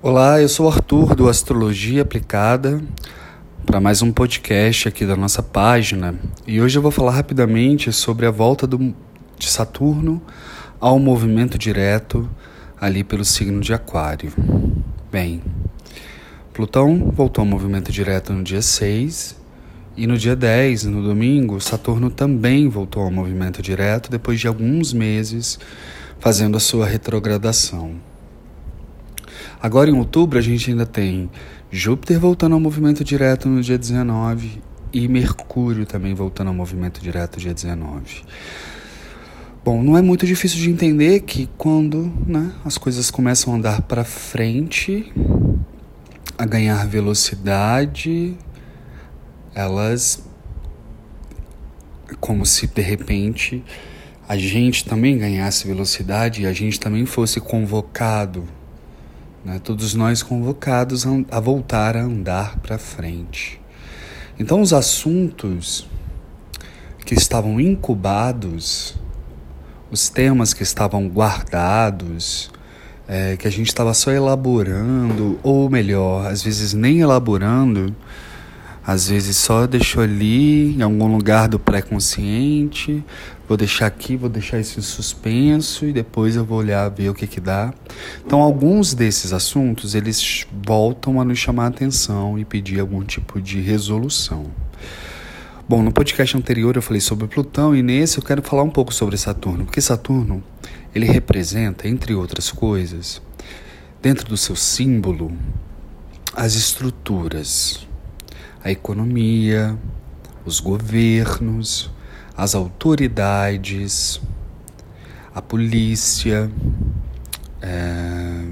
Olá, eu sou o Arthur do Astrologia Aplicada para mais um podcast aqui da nossa página e hoje eu vou falar rapidamente sobre a volta do, de Saturno ao movimento direto ali pelo signo de Aquário. Bem, Plutão voltou ao movimento direto no dia 6 e no dia 10, no domingo, Saturno também voltou ao movimento direto depois de alguns meses fazendo a sua retrogradação. Agora em outubro a gente ainda tem Júpiter voltando ao movimento direto no dia 19 e Mercúrio também voltando ao movimento direto dia 19. Bom, não é muito difícil de entender que quando né, as coisas começam a andar para frente, a ganhar velocidade, elas como se de repente a gente também ganhasse velocidade e a gente também fosse convocado né? todos nós convocados a voltar a andar para frente. Então, os assuntos que estavam incubados, os temas que estavam guardados, é, que a gente estava só elaborando, ou melhor, às vezes nem elaborando, às vezes só deixou ali em algum lugar do pré-consciente, vou deixar aqui, vou deixar isso em suspenso e depois eu vou olhar ver o que que dá. Então alguns desses assuntos eles voltam a nos chamar a atenção e pedir algum tipo de resolução. Bom, no podcast anterior eu falei sobre Plutão e nesse eu quero falar um pouco sobre Saturno, porque Saturno ele representa, entre outras coisas, dentro do seu símbolo, as estruturas a economia, os governos, as autoridades, a polícia, é,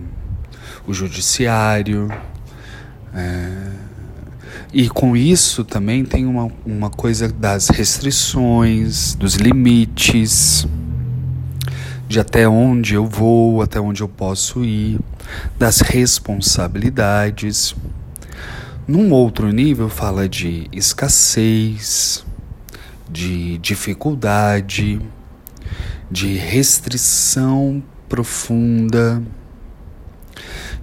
o judiciário. É, e com isso também tem uma, uma coisa das restrições, dos limites, de até onde eu vou, até onde eu posso ir, das responsabilidades. Num outro nível, fala de escassez, de dificuldade, de restrição profunda.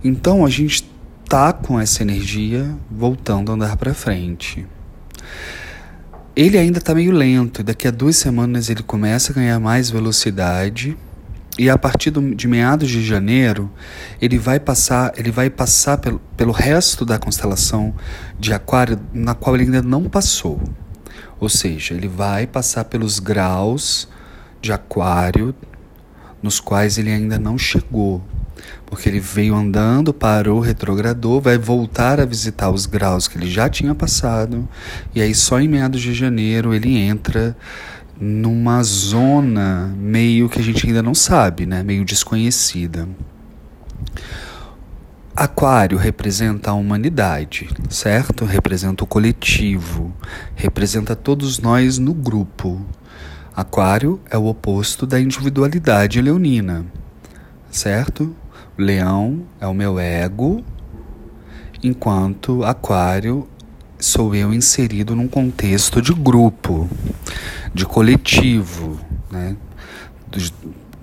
Então a gente tá com essa energia voltando a andar para frente. Ele ainda está meio lento, daqui a duas semanas ele começa a ganhar mais velocidade e a partir do, de meados de janeiro, ele vai passar, ele vai passar pelo, pelo resto da constelação de Aquário, na qual ele ainda não passou. Ou seja, ele vai passar pelos graus de Aquário nos quais ele ainda não chegou. Porque ele veio andando, parou, retrogradou, vai voltar a visitar os graus que ele já tinha passado, e aí só em meados de janeiro ele entra numa zona meio que a gente ainda não sabe, né? Meio desconhecida. Aquário representa a humanidade, certo? Representa o coletivo, representa todos nós no grupo. Aquário é o oposto da individualidade leonina, certo? Leão é o meu ego, enquanto Aquário sou eu inserido num contexto de grupo de coletivo, né? Do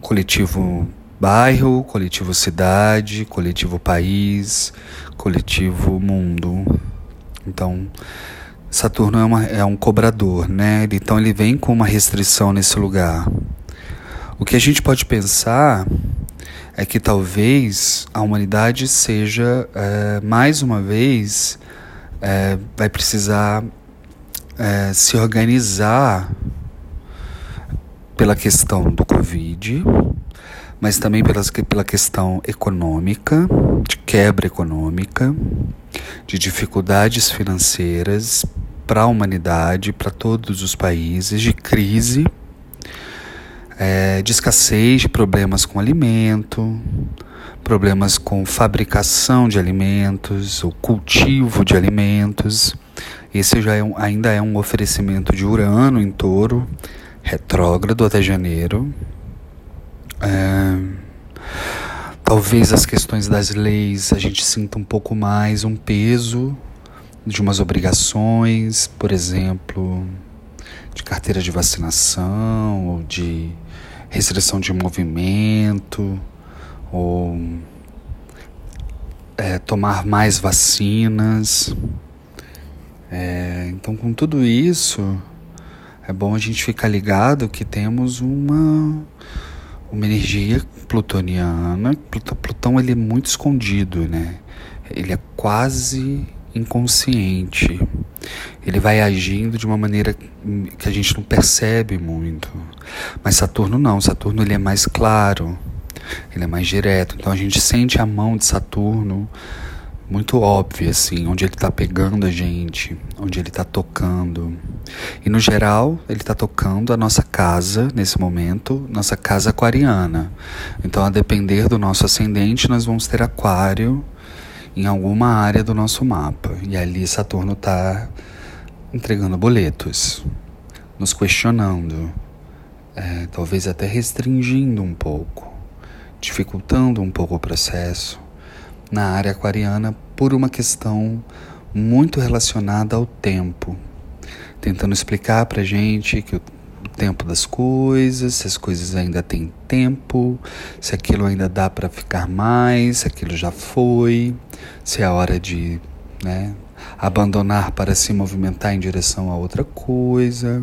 coletivo bairro, coletivo cidade, coletivo país, coletivo mundo. Então, Saturno é, uma, é um cobrador, né? Então ele vem com uma restrição nesse lugar. O que a gente pode pensar é que talvez a humanidade seja, é, mais uma vez, é, vai precisar é, se organizar pela questão do Covid, mas também pela, pela questão econômica, de quebra econômica, de dificuldades financeiras para a humanidade, para todos os países, de crise, é, de escassez, de problemas com alimento, problemas com fabricação de alimentos, o cultivo de alimentos. Esse já é um, ainda é um oferecimento de Urano em touro retrógrado até janeiro. É, talvez as questões das leis a gente sinta um pouco mais um peso de umas obrigações, por exemplo, de carteira de vacinação ou de restrição de movimento ou é, tomar mais vacinas. É, então, com tudo isso, é bom a gente ficar ligado que temos uma, uma energia plutoniana. Plutão ele é muito escondido, né? Ele é quase inconsciente. Ele vai agindo de uma maneira que a gente não percebe muito. Mas Saturno não, Saturno ele é mais claro, ele é mais direto. Então a gente sente a mão de Saturno muito óbvia, assim, onde ele está pegando a gente, onde ele está tocando. E no geral, ele está tocando a nossa casa nesse momento, nossa casa aquariana. Então, a depender do nosso ascendente, nós vamos ter aquário em alguma área do nosso mapa. E ali Saturno está entregando boletos, nos questionando, é, talvez até restringindo um pouco, dificultando um pouco o processo na área aquariana por uma questão muito relacionada ao tempo, tentando explicar para gente que o tempo das coisas, se as coisas ainda têm tempo, se aquilo ainda dá para ficar mais, se aquilo já foi, se é hora de né, abandonar para se movimentar em direção a outra coisa.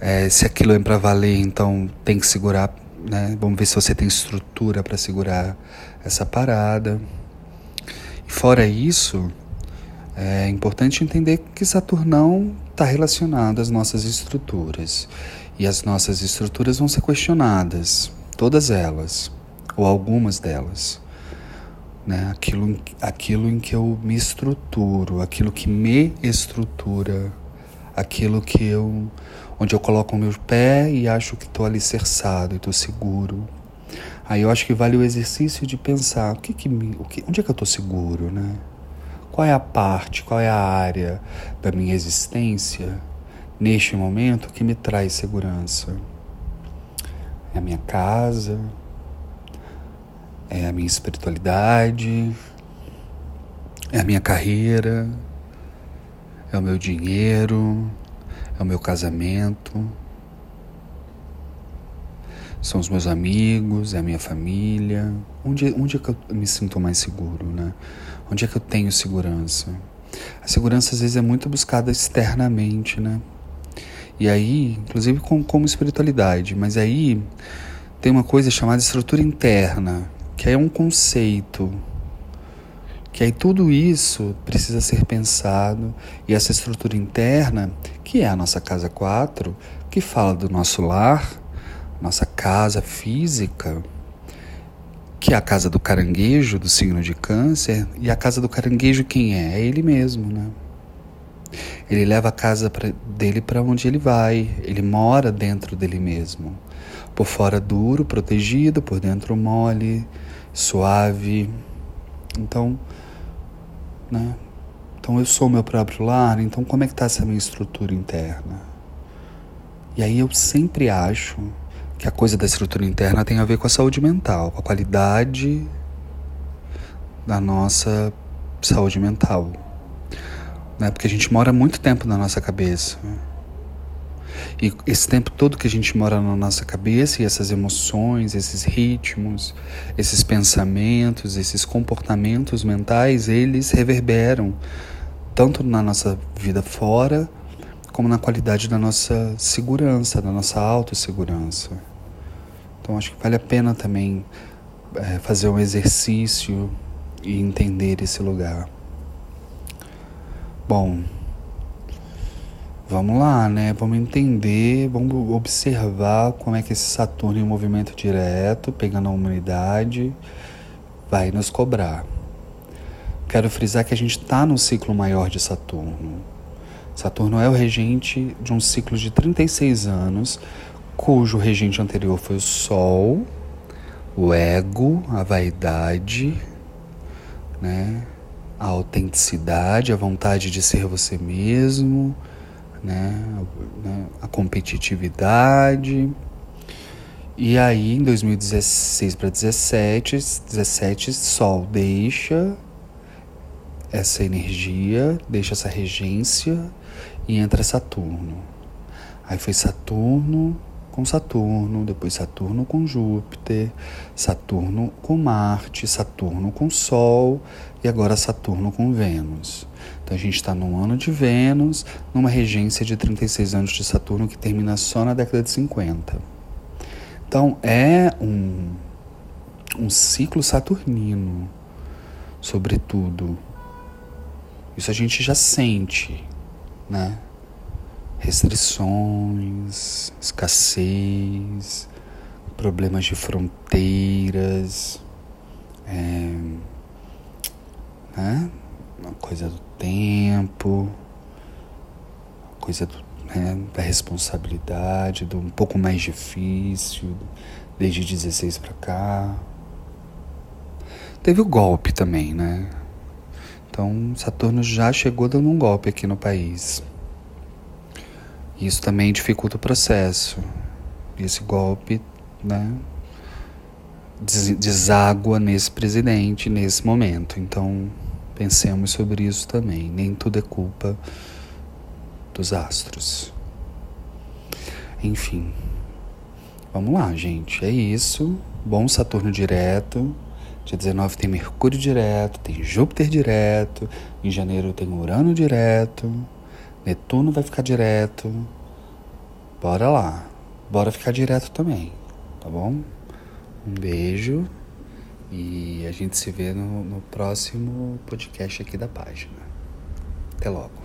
É, se aquilo é para valer, então tem que segurar. Né? Vamos ver se você tem estrutura para segurar essa parada. Fora isso, é importante entender que Saturnão está relacionado às nossas estruturas. E as nossas estruturas vão ser questionadas, todas elas, ou algumas delas. Né? Aquilo, aquilo em que eu me estruturo, aquilo que me estrutura, aquilo que eu. onde eu coloco o meu pé e acho que estou alicerçado e estou seguro. Aí eu acho que vale o exercício de pensar o que que me, o que, onde é que eu estou seguro, né? Qual é a parte, qual é a área da minha existência neste momento que me traz segurança? É a minha casa? É a minha espiritualidade? É a minha carreira? É o meu dinheiro? É o meu casamento? São os meus amigos? É a minha família? Onde, onde é que eu me sinto mais seguro, né? Onde é que eu tenho segurança? A segurança às vezes é muito buscada externamente, né? E aí, inclusive com, como espiritualidade, mas aí tem uma coisa chamada estrutura interna, que é um conceito. Que aí tudo isso precisa ser pensado, e essa estrutura interna, que é a nossa casa 4, que fala do nosso lar, nossa casa física, que é a casa do caranguejo, do signo de câncer, e a casa do caranguejo quem é? É ele mesmo, né? Ele leva a casa pra, dele para onde ele vai, ele mora dentro dele mesmo. Por fora duro, protegido, por dentro mole, suave. Então, né? Então eu sou meu próprio lar, então como é que está essa minha estrutura interna? E aí eu sempre acho que a coisa da estrutura interna tem a ver com a saúde mental, com a qualidade da nossa saúde mental. Né? Porque a gente mora muito tempo na nossa cabeça. E esse tempo todo que a gente mora na nossa cabeça e essas emoções, esses ritmos, esses pensamentos, esses comportamentos mentais, eles reverberam tanto na nossa vida fora, como na qualidade da nossa segurança, da nossa autossegurança. Então acho que vale a pena também é, fazer um exercício e entender esse lugar. Bom, vamos lá, né? Vamos entender, vamos observar como é que esse Saturno em movimento direto, pegando a humanidade, vai nos cobrar. Quero frisar que a gente está no ciclo maior de Saturno. Saturno é o regente de um ciclo de 36 anos, cujo regente anterior foi o Sol, o ego, a vaidade, né? a autenticidade, a vontade de ser você mesmo, né? a competitividade. E aí, em 2016 para 17, 17, Sol deixa essa energia, deixa essa regência e entra Saturno. Aí foi Saturno com Saturno, depois Saturno com Júpiter, Saturno com Marte, Saturno com Sol e agora Saturno com Vênus. Então a gente está num ano de Vênus, numa regência de 36 anos de Saturno que termina só na década de 50. Então é um, um ciclo saturnino, sobretudo. Isso a gente já sente, né? Restrições, escassez, problemas de fronteiras, é, né? uma coisa do tempo, coisa do, né? da responsabilidade, do um pouco mais difícil, desde 16 para cá. Teve o golpe também, né? Então Saturno já chegou dando um golpe aqui no país. Isso também dificulta o processo. Esse golpe, né, deságua nesse presidente nesse momento. Então, pensemos sobre isso também. Nem tudo é culpa dos astros. Enfim. Vamos lá, gente. É isso. Bom Saturno direto. Dia 19 tem Mercúrio direto, tem Júpiter direto, em janeiro tem Urano direto. Netuno vai ficar direto. Bora lá. Bora ficar direto também, tá bom? Um beijo e a gente se vê no, no próximo podcast aqui da página. Até logo.